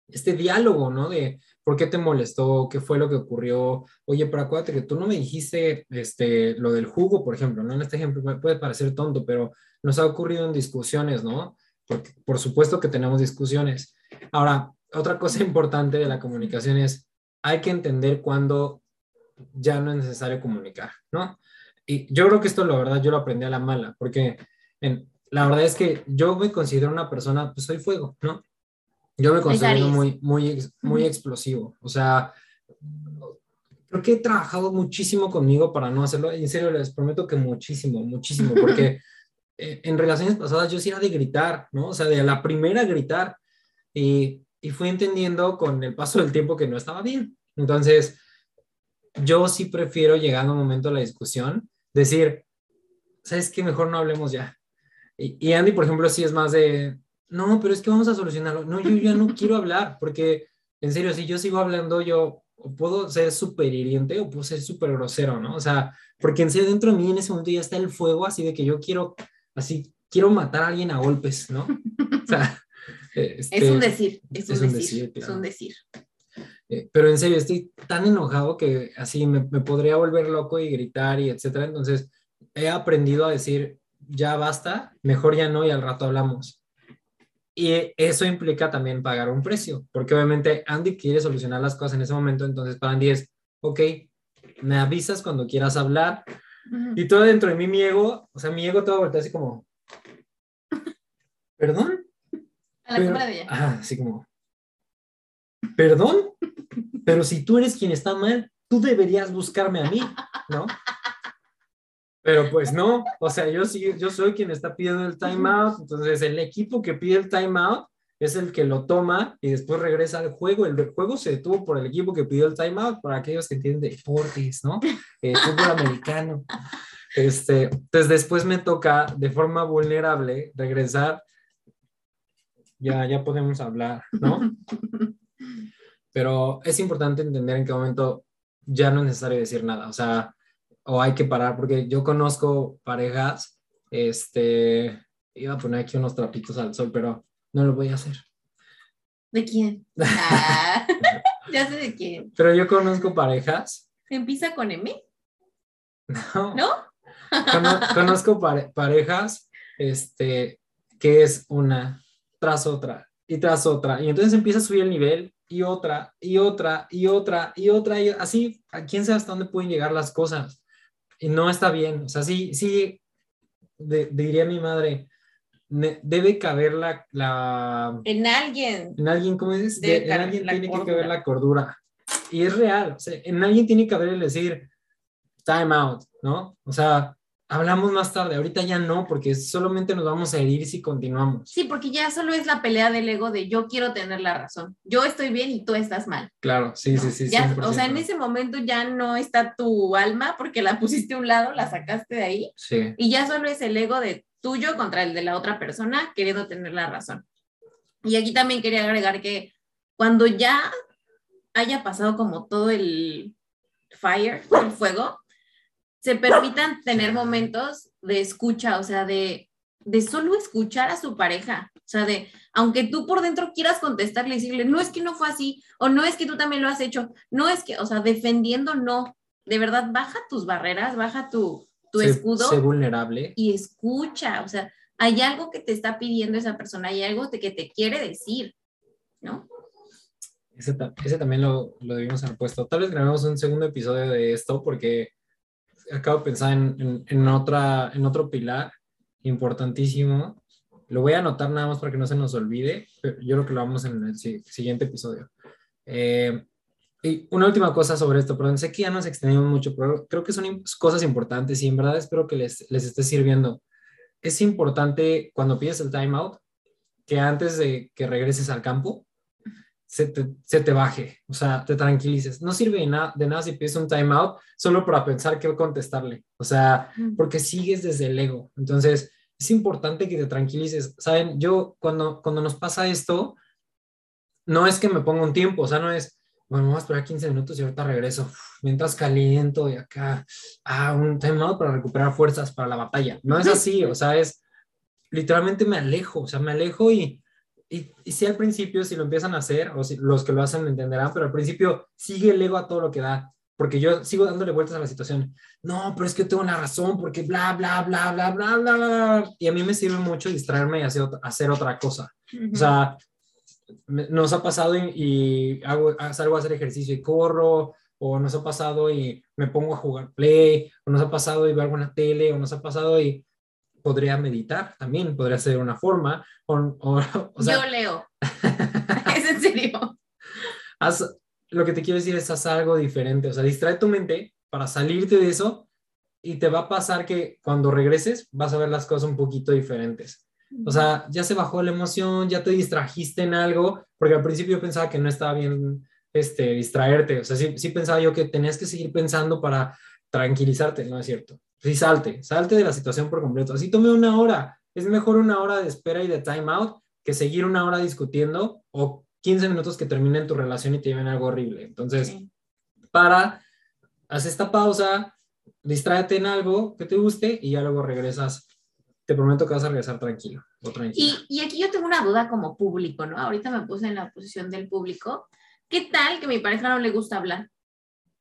este diálogo, ¿no? De, ¿Por qué te molestó? ¿Qué fue lo que ocurrió? Oye, pero acuérdate que tú no me dijiste este, lo del jugo, por ejemplo, ¿no? En este ejemplo puede parecer tonto, pero nos ha ocurrido en discusiones, ¿no? Porque por supuesto que tenemos discusiones. Ahora, otra cosa importante de la comunicación es, hay que entender cuándo ya no es necesario comunicar, ¿no? Y yo creo que esto, la verdad, yo lo aprendí a la mala, porque en, la verdad es que yo me considero una persona, pues soy fuego, ¿no? Yo me considero muy, muy, muy explosivo. O sea, creo que he trabajado muchísimo conmigo para no hacerlo. En serio, les prometo que muchísimo, muchísimo, porque eh, en relaciones pasadas yo sí era de gritar, ¿no? O sea, de la primera gritar. Y, y fui entendiendo con el paso del tiempo que no estaba bien. Entonces, yo sí prefiero, llegando a un momento de la discusión, decir, ¿sabes qué? Mejor no hablemos ya. Y, y Andy, por ejemplo, sí es más de, no, pero es que vamos a solucionarlo. No, yo ya no quiero hablar, porque en serio, si yo sigo hablando, yo puedo ser súper hiriente o puedo ser súper grosero, ¿no? O sea, porque en serio dentro de mí en ese momento ya está el fuego, así de que yo quiero, así, quiero matar a alguien a golpes, ¿no? O sea, este, es un decir, es, un, decir, es un decir. Eh, pero en serio, estoy tan enojado que así me, me podría volver loco y gritar y etcétera. Entonces, he aprendido a decir, ya basta, mejor ya no y al rato hablamos. Y eso implica también pagar un precio, porque obviamente Andy quiere solucionar las cosas en ese momento, entonces para Andy es, ok, me avisas cuando quieras hablar. Y todo dentro de mí, mi ego, o sea, mi ego todo voltea así como, ¿perdón? A la cámara de ella. Ajá, así como, ¿perdón? Pero si tú eres quien está mal, tú deberías buscarme a mí, ¿no? Pero pues no, o sea, yo sí, yo soy quien está pidiendo el timeout, entonces el equipo que pide el timeout es el que lo toma y después regresa al juego. El juego se detuvo por el equipo que pidió el timeout, para aquellos que entienden deportes, ¿no? El fútbol americano. Este, entonces después me toca de forma vulnerable regresar. Ya, ya podemos hablar, ¿no? Pero es importante entender en qué momento ya no es necesario decir nada. O sea, o hay que parar, porque yo conozco parejas, este, iba a poner aquí unos trapitos al sol, pero no lo voy a hacer. ¿De quién? Ah, ya sé de quién. Pero yo conozco parejas. ¿Empieza con M? No. ¿No? conozco parejas, este, que es una tras otra y tras otra. Y entonces empieza a subir el nivel y otra y otra y otra y otra y así, ¿a quién sabe hasta dónde pueden llegar las cosas? Y no está bien, o sea, sí, sí, diría mi madre, debe caber la, la, En alguien. En alguien, ¿cómo dices? en alguien tiene que caber la cordura. Y es real, o sea, en alguien tiene que haber el decir, time out, ¿no? O sea, hablamos más tarde, ahorita ya no, porque solamente nos vamos a herir si continuamos. Sí, porque ya solo es la pelea del ego de yo quiero tener la razón, yo estoy bien y tú estás mal. Claro, sí, sí, sí. Ya, o sea, en ese momento ya no está tu alma porque la pusiste a un lado, la sacaste de ahí. Sí. Y ya solo es el ego de tuyo contra el de la otra persona queriendo tener la razón. Y aquí también quería agregar que cuando ya haya pasado como todo el fire, el fuego, se permitan tener momentos de escucha, o sea, de, de solo escuchar a su pareja. O sea, de, aunque tú por dentro quieras contestarle y decirle, no es que no fue así, o no es que tú también lo has hecho, no es que, o sea, defendiendo, no. De verdad, baja tus barreras, baja tu, tu escudo. Sé vulnerable. Y escucha, o sea, hay algo que te está pidiendo esa persona, hay algo que te quiere decir, ¿no? Ese, ese también lo, lo debimos haber puesto. Tal vez grabemos un segundo episodio de esto porque acabo de pensar en, otro pilar importantísimo. Lo voy a anotar nada más para que no se nos olvide. Yo creo que lo vamos en el siguiente episodio. Eh, y una última cosa sobre esto, perdón, sé que ya nos extendimos mucho, pero creo que son cosas importantes y en verdad espero que les, les esté sirviendo. Es importante cuando pides el timeout que antes de que regreses al campo, se te, baje, o sea, te tranquilices. No sirve de, nada de nada si pides un timeout solo para pensar qué contestarle, o sea, porque sigues desde el ego. Entonces, es importante que te tranquilices. Saben, yo cuando, cuando nos pasa esto, no es que me ponga un tiempo, o sea, no es, bueno, vamos a esperar 15 minutos y ahorita regreso, mientras caliento y acá, ah, un timeout para recuperar fuerzas para la batalla. No es así, o sea, es literalmente me alejo, o sea, me alejo y y, y sí al principio, si lo empiezan a hacer, o si los que lo hacen entenderán, pero al principio sigue el ego a todo lo que da, porque yo sigo dándole vueltas a la situación. No, pero es que tengo la razón, porque bla, bla, bla, bla, bla, bla, bla. Y a mí me sirve mucho distraerme y hacer, hacer otra cosa. O sea, nos ha pasado y, y, hago, salgo a hacer ejercicio y corro, o nos ha pasado y me pongo a jugar play, o nos ha pasado y veo alguna tele, o nos ha pasado y podría meditar también, podría ser una forma. O, o, sea, Yo leo. es en serio. Haz, lo que te quiero decir es haz algo diferente, o sea, distrae tu mente para salirte de eso y te va a pasar que cuando regreses vas a ver las cosas un poquito diferentes. O sea, ya se bajó la emoción, ya te distrajiste en algo, porque al principio yo pensaba que no estaba bien este, distraerte, o sea, sí, sí pensaba yo que tenías que seguir pensando para tranquilizarte, no es cierto. Sí, salte, salte de la situación por completo. Así tome una hora. Es mejor una hora de espera y de time out que seguir una hora discutiendo o 15 minutos que terminen tu relación y te lleven algo horrible. Entonces, para, haz esta pausa, distráete en algo que te guste y ya luego regresas. Te prometo que vas a regresar tranquilo o Y, y aquí yo tengo una duda como público, ¿no? Ahorita me puse en la posición del público. ¿Qué tal que a mi pareja no le gusta hablar?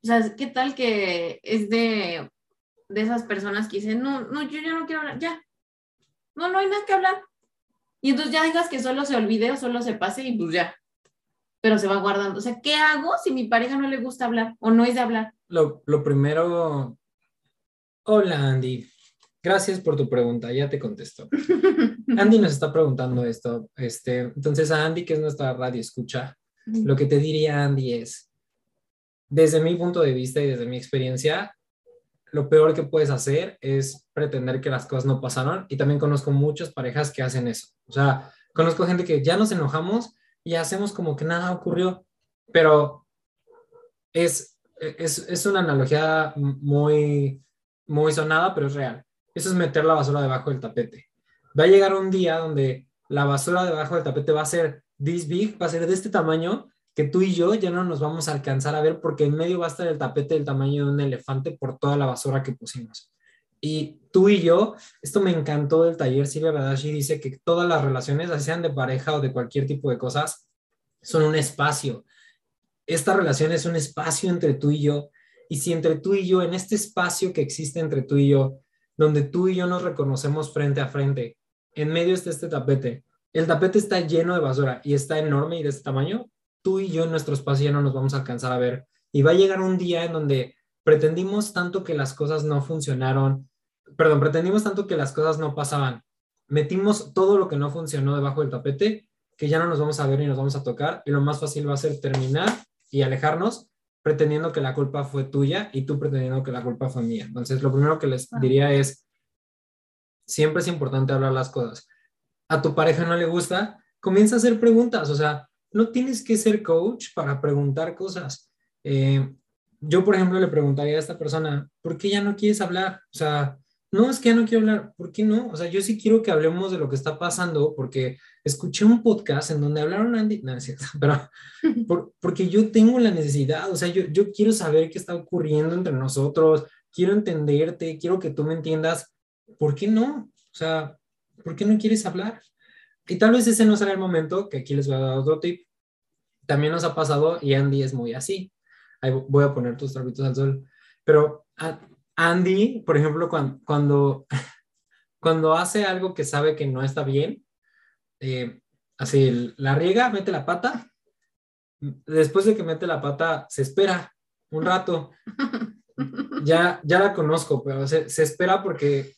O sea, ¿qué tal que es de de esas personas que dicen, no, no, yo ya no quiero hablar, ya. No, no hay nada que hablar. Y entonces ya digas que solo se olvide o solo se pase y pues ya. Pero se va guardando. O sea, ¿qué hago si mi pareja no le gusta hablar o no es de hablar? Lo, lo primero. Hola, Andy. Gracias por tu pregunta, ya te contesto. Andy nos está preguntando esto. Este, entonces, a Andy, que es nuestra radio escucha, lo que te diría Andy es, desde mi punto de vista y desde mi experiencia, lo peor que puedes hacer es pretender que las cosas no pasaron. Y también conozco muchas parejas que hacen eso. O sea, conozco gente que ya nos enojamos y hacemos como que nada ocurrió. Pero es, es, es una analogía muy, muy sonada, pero es real. Eso es meter la basura debajo del tapete. Va a llegar un día donde la basura debajo del tapete va a ser this big, va a ser de este tamaño que tú y yo ya no nos vamos a alcanzar a ver porque en medio va a estar el tapete del tamaño de un elefante por toda la basura que pusimos. Y tú y yo, esto me encantó del taller, Silvia Badashi dice que todas las relaciones, sean de pareja o de cualquier tipo de cosas, son un espacio. Esta relación es un espacio entre tú y yo. Y si entre tú y yo, en este espacio que existe entre tú y yo, donde tú y yo nos reconocemos frente a frente, en medio está este tapete. El tapete está lleno de basura y está enorme y de este tamaño tú y yo en nuestro espacio ya no nos vamos a alcanzar a ver. Y va a llegar un día en donde pretendimos tanto que las cosas no funcionaron, perdón, pretendimos tanto que las cosas no pasaban. Metimos todo lo que no funcionó debajo del tapete, que ya no nos vamos a ver ni nos vamos a tocar. Y lo más fácil va a ser terminar y alejarnos pretendiendo que la culpa fue tuya y tú pretendiendo que la culpa fue mía. Entonces, lo primero que les diría es, siempre es importante hablar las cosas. A tu pareja no le gusta, comienza a hacer preguntas, o sea, no tienes que ser coach para preguntar cosas. Eh, yo, por ejemplo, le preguntaría a esta persona, ¿por qué ya no quieres hablar? O sea, no, es que ya no quiero hablar, ¿por qué no? O sea, yo sí quiero que hablemos de lo que está pasando porque escuché un podcast en donde hablaron Andy, no, es cierto, pero porque yo tengo la necesidad, o sea, yo, yo quiero saber qué está ocurriendo entre nosotros, quiero entenderte, quiero que tú me entiendas, ¿por qué no? O sea, ¿por qué no quieres hablar? Y tal vez ese no será el momento, que aquí les voy a dar otro tip. También nos ha pasado y Andy es muy así. Ahí voy a poner tus trapitos al sol. Pero Andy, por ejemplo, cuando, cuando, cuando hace algo que sabe que no está bien, eh, así la riega, mete la pata, después de que mete la pata, se espera un rato. Ya, ya la conozco, pero se, se espera porque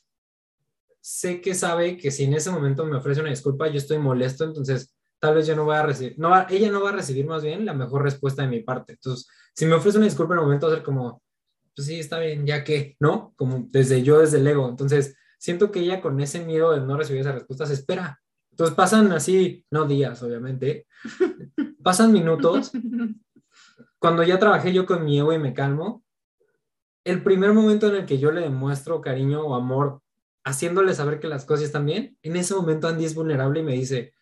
sé que sabe que si en ese momento me ofrece una disculpa, yo estoy molesto, entonces tal vez yo no voy a recibir, no ella no va a recibir más bien la mejor respuesta de mi parte. Entonces, si me ofrece una disculpa en el momento, va a ser como, pues sí, está bien, ya que, ¿no? Como desde yo, desde el ego. Entonces, siento que ella con ese miedo de no recibir esa respuesta se espera. Entonces pasan así, no días, obviamente, pasan minutos. Cuando ya trabajé yo con mi ego y me calmo, el primer momento en el que yo le demuestro cariño o amor, haciéndole saber que las cosas están bien, en ese momento Andy es vulnerable y me dice,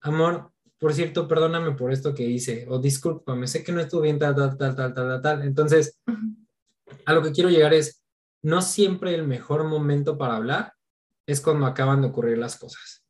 amor, por cierto, perdóname por esto que hice, o discúlpame, sé que no estuvo bien, tal, tal, tal, tal, tal, tal. Entonces, a lo que quiero llegar es, no siempre el mejor momento para hablar es cuando acaban de ocurrir las cosas.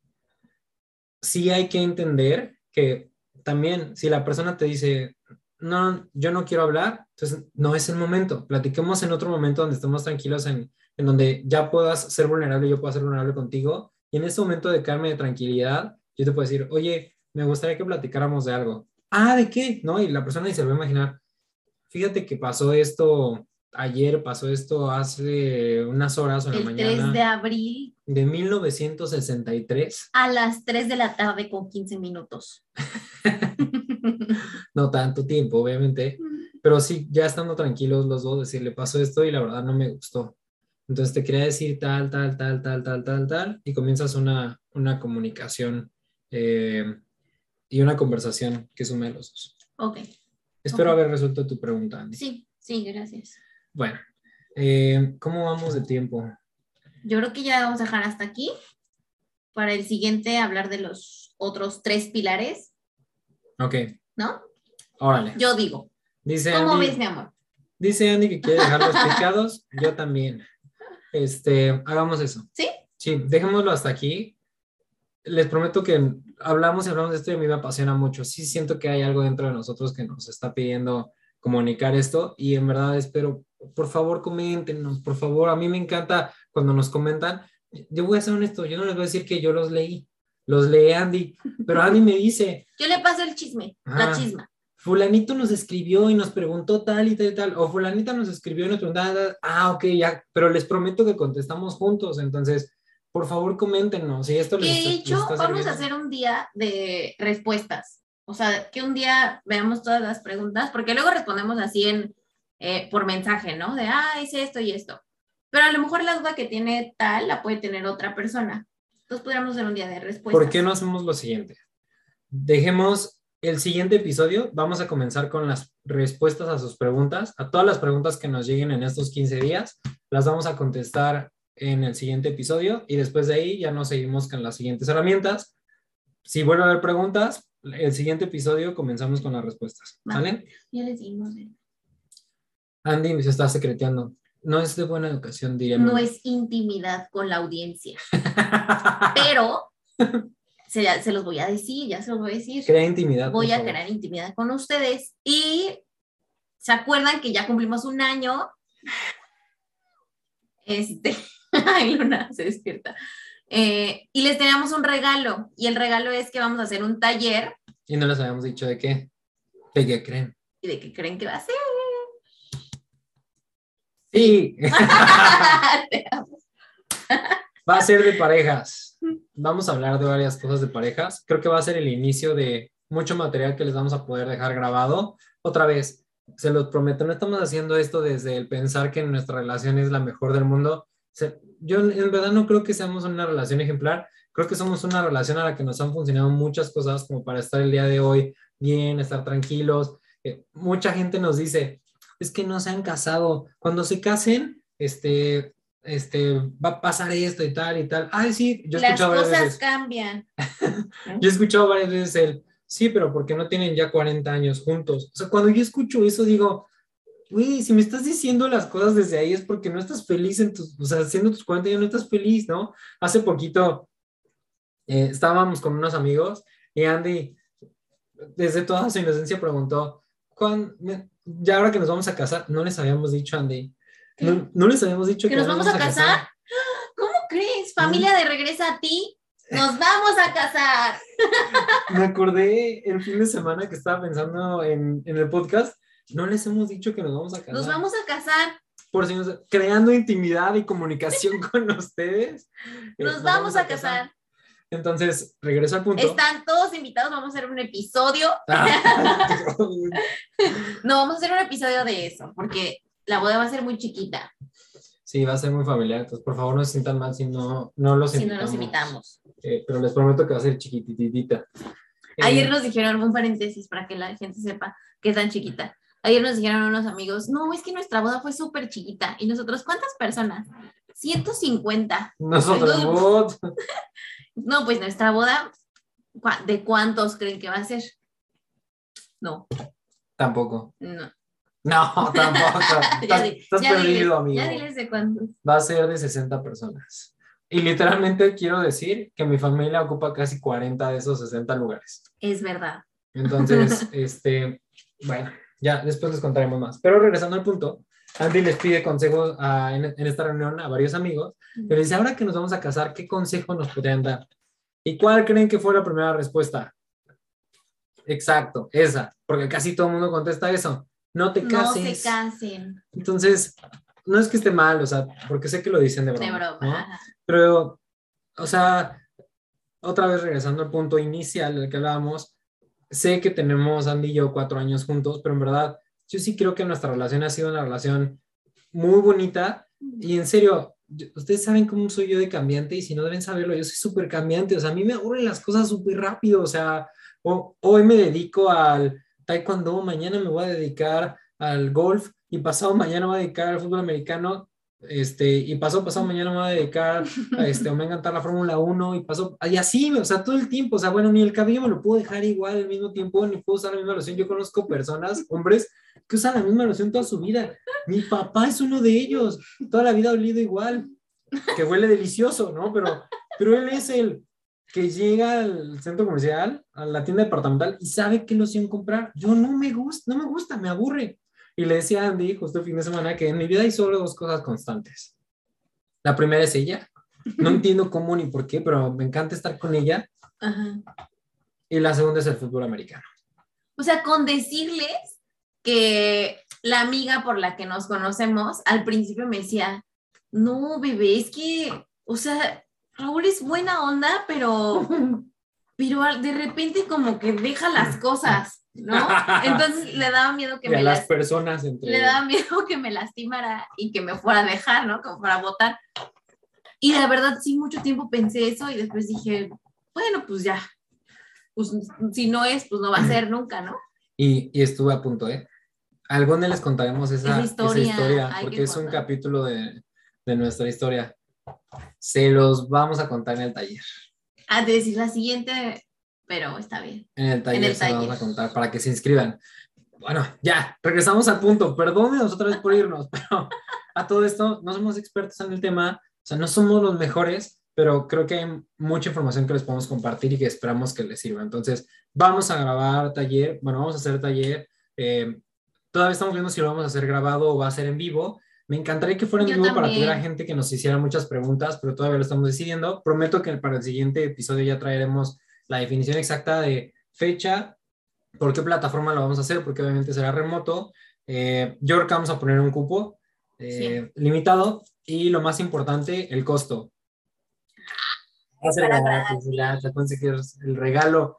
Sí hay que entender que también si la persona te dice, no, yo no quiero hablar, entonces no es el momento. Platiquemos en otro momento donde estemos tranquilos, en, en donde ya puedas ser vulnerable, yo pueda ser vulnerable contigo. Y en ese momento de calma y de tranquilidad, yo te puedo decir, oye, me gustaría que platicáramos de algo. Ah, ¿de qué? ¿No? Y la persona dice, lo va a imaginar. Fíjate que pasó esto ayer, pasó esto hace unas horas o en la mañana. El 3 de abril de 1963. A las 3 de la tarde con 15 minutos. no tanto tiempo, obviamente, pero sí, ya estando tranquilos los dos, decirle, pasó esto y la verdad no me gustó. Entonces te quería decir tal, tal, tal, tal, tal, tal, tal, y comienzas una, una comunicación eh, y una conversación que sume a los dos. Ok. Espero haber resuelto tu pregunta, Andy. Sí, sí, gracias. Bueno, eh, ¿cómo vamos de tiempo? yo creo que ya vamos a dejar hasta aquí. Para el siguiente, hablar de los otros tres pilares. Ok. ¿No? Órale. Yo digo. Dice ¿Cómo ves, mi amor? Dice Andy que quiere dejar los picados. Yo también. Este, hagamos eso. ¿Sí? Sí, dejémoslo hasta aquí. Les prometo que hablamos y hablamos de esto y a mí me apasiona mucho. Sí siento que hay algo dentro de nosotros que nos está pidiendo comunicar esto y en verdad espero, por favor, coméntenos, por favor, a mí me encanta cuando nos comentan, yo voy a ser honesto, yo no les voy a decir que yo los leí, los lee Andy, pero Andy me dice... Yo le paso el chisme, la chisma. Fulanito nos escribió y nos preguntó tal y tal y tal, o fulanita nos escribió y nos preguntó, ah, ok, ya, pero les prometo que contestamos juntos, entonces, por favor, coméntenos. Y esto les, de hecho, vamos a hacer un día de respuestas. O sea, que un día veamos todas las preguntas, porque luego respondemos así en, eh, por mensaje, ¿no? De, ah, hice esto y esto. Pero a lo mejor la duda que tiene tal la puede tener otra persona. Entonces podríamos hacer un día de respuesta. ¿Por qué no hacemos lo siguiente? Dejemos el siguiente episodio, vamos a comenzar con las respuestas a sus preguntas, a todas las preguntas que nos lleguen en estos 15 días, las vamos a contestar en el siguiente episodio y después de ahí ya nos seguimos con las siguientes herramientas. Si vuelve a haber preguntas, el siguiente episodio comenzamos con las respuestas. ¿Vale? Ya les dimos. Andy se está secreteando. No es de buena educación, diríamos. No es intimidad con la audiencia. Pero se, se, los voy a decir, ya se los voy a decir. Crea intimidad. Voy a crear intimidad con ustedes. Y se acuerdan que ya cumplimos un año. Este, ay, Luna se despierta. Eh, y les teníamos un regalo y el regalo es que vamos a hacer un taller. Y no les habíamos dicho de qué. ¿De qué creen? ¿Y de qué creen que va a ser? Sí, va a ser de parejas. Vamos a hablar de varias cosas de parejas. Creo que va a ser el inicio de mucho material que les vamos a poder dejar grabado. Otra vez, se los prometo, no estamos haciendo esto desde el pensar que nuestra relación es la mejor del mundo. Yo en verdad no creo que seamos una relación ejemplar. Creo que somos una relación a la que nos han funcionado muchas cosas como para estar el día de hoy bien, estar tranquilos. Eh, mucha gente nos dice, es que no se han casado. Cuando se casen, este, este, va a pasar esto y tal y tal. Ay, sí, yo he Las escuchado varias cosas veces. cambian. Yo he escuchado varias veces el, sí, pero porque no tienen ya 40 años juntos. O sea, cuando yo escucho eso digo, güey, si me estás diciendo las cosas desde ahí es porque no estás feliz en tus, o sea, haciendo tus 40 años no estás feliz, ¿no? Hace poquito eh, estábamos con unos amigos y Andy, desde toda su inocencia, preguntó, ¿cuán, me- ya ahora que nos vamos a casar, no les habíamos dicho, Andy. No, no les habíamos dicho ¿Que nos vamos a casar? ¿Cómo crees? Familia de regresa a ti. Nos vamos a casar. Me acordé el fin de semana que estaba pensando en, en el podcast. No les hemos dicho que nos vamos a casar. Nos vamos a casar. Por si nos- creando intimidad y comunicación con ustedes. eh, Nos vamos a casar. Entonces, regreso al punto. Están todos invitados. Vamos a hacer un episodio. Ah, No, vamos a hacer un episodio de eso, porque la boda va a ser muy chiquita sí, va a ser muy familiar. Entonces, por favor, no se sientan mal si no, no los si no invitamos. nos invitamos. Eh, pero les prometo que va a ser chiquititita. Eh, Ayer nos dijeron, un paréntesis para que la gente sepa que es tan chiquita. Ayer nos dijeron unos amigos, no, es que nuestra boda fue súper chiquita. ¿Y nosotros cuántas personas? 150. Nosotros, Entonces-? No, pues nuestra boda, ¿cuá- ¿de cuántos creen que va a ser? No, Tampoco. no. No, tampoco. Estás estás ya perdido, diles, amigo. Ya diles de cuántos. va a ser de 60 personas. Y literalmente quiero decir que mi familia ocupa casi 40 de esos 60 lugares. Es verdad. Entonces, este, bueno, ya después les contaremos más. Pero regresando al punto, Andy les pide consejos a- en, en esta reunión a varios amigos. Les dice, ahora que nos vamos a casar, ¿qué consejo nos podrían dar? ¿Y cuál creen que fue la primera respuesta? Exacto, esa, porque casi todo el mundo contesta eso. No te No cases. se casen. Entonces, no es que esté mal, o sea, porque sé que lo dicen de broma. De broma. ¿no? Pero, o sea, otra vez regresando al punto inicial del que hablábamos, sé que tenemos Andy y yo cuatro años juntos, pero en verdad, yo sí creo que nuestra relación ha sido una relación muy bonita y en serio, ustedes saben cómo soy yo de cambiante y si no deben saberlo, yo soy súper cambiante, o sea, a mí me aburren las cosas súper rápido, o sea, hoy me dedico al taekwondo, mañana me voy a dedicar al golf y pasado mañana me voy a dedicar al fútbol americano, este, y pasado, pasado mañana me voy a dedicar a este, o me encantar la Fórmula 1 y pasó, y así, o sea, todo el tiempo, o sea, bueno, ni el cabello me lo puedo dejar igual al mismo tiempo, ni puedo usar la misma loción. Yo conozco personas, hombres, que usan la misma loción toda su vida. Mi papá es uno de ellos, toda la vida ha olido igual, que huele delicioso, ¿no? Pero, pero él es el que llega al centro comercial, a la tienda departamental y sabe qué loción comprar. Yo no me gusta, no me gusta, me aburre. Y le decía a Andy justo el fin de semana que en mi vida hay solo dos cosas constantes. La primera es ella. No entiendo cómo ni por qué, pero me encanta estar con ella. Ajá. Y la segunda es el fútbol americano. O sea, con decirles que la amiga por la que nos conocemos al principio me decía, no, bebé, es que, o sea, Raúl es buena onda, pero, pero de repente como que deja las cosas, ¿no? Entonces le daba miedo que y me las las, personas entre... le daba miedo que me lastimara y que me fuera a dejar, ¿no? Como para votar. Y la verdad, sí, mucho tiempo pensé eso y después dije, bueno, pues ya, pues si no es, pues no va a ser nunca, ¿no? Y, y estuve a punto, ¿eh? Algún día les contaremos esa, Esa esa historia, porque que es un capítulo de, de nuestra historia. Se los vamos a contar en el taller. Ah, de decir la siguiente, pero está bien. En el taller el se los vamos taller. a contar para que se inscriban. Bueno, ya, regresamos al punto. Perdónenos otra vez por irnos, pero a todo esto no somos expertos en el tema, o sea, no somos los mejores, pero creo que hay mucha información que les podemos compartir y que esperamos que les sirva. Entonces, vamos a grabar taller, bueno, vamos a hacer taller. eh, todavía estamos viendo si lo vamos a hacer grabado o va a ser en vivo. Me encantaría que fuera en vivo para que hubiera gente que nos hiciera muchas preguntas, pero todavía lo estamos decidiendo. Prometo que para el siguiente episodio ya traeremos la definición exacta de fecha, ¿Por qué plataforma lo vamos a hacer? Porque obviamente será remoto. Eh, yo creo que vamos a poner un cupo eh, limitado y lo más importante, el costo. Va a ser gratis, ya, el regalo.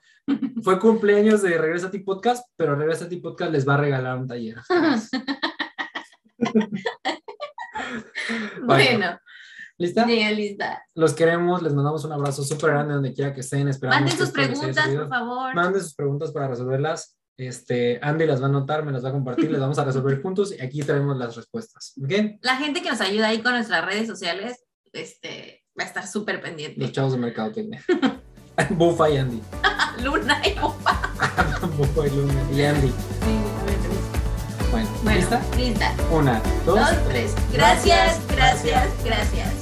Fue cumpleaños de Regresa a ti Podcast, pero Regresa a ti Podcast les va a regalar un taller. Bueno, ¿Lista? sí, lista. Los queremos, les mandamos un abrazo súper grande donde quiera que estén. Esperamos Manden sus preguntas, por favor. Manden sus preguntas para resolverlas. Este, Andy las va a anotar, me las va a compartir, les vamos a resolver juntos y aquí tenemos las respuestas. ¿Ok? La gente que nos ayuda ahí con nuestras redes sociales, este, va a estar súper Los pendiente. chavos de Mercadotecnia. Bufa y Andy. Luna y Opa. Bufa y Luna y Andy. Bueno, Bueno, ¿lista? lista. Una, dos, Dos, tres. Gracias, gracias, gracias.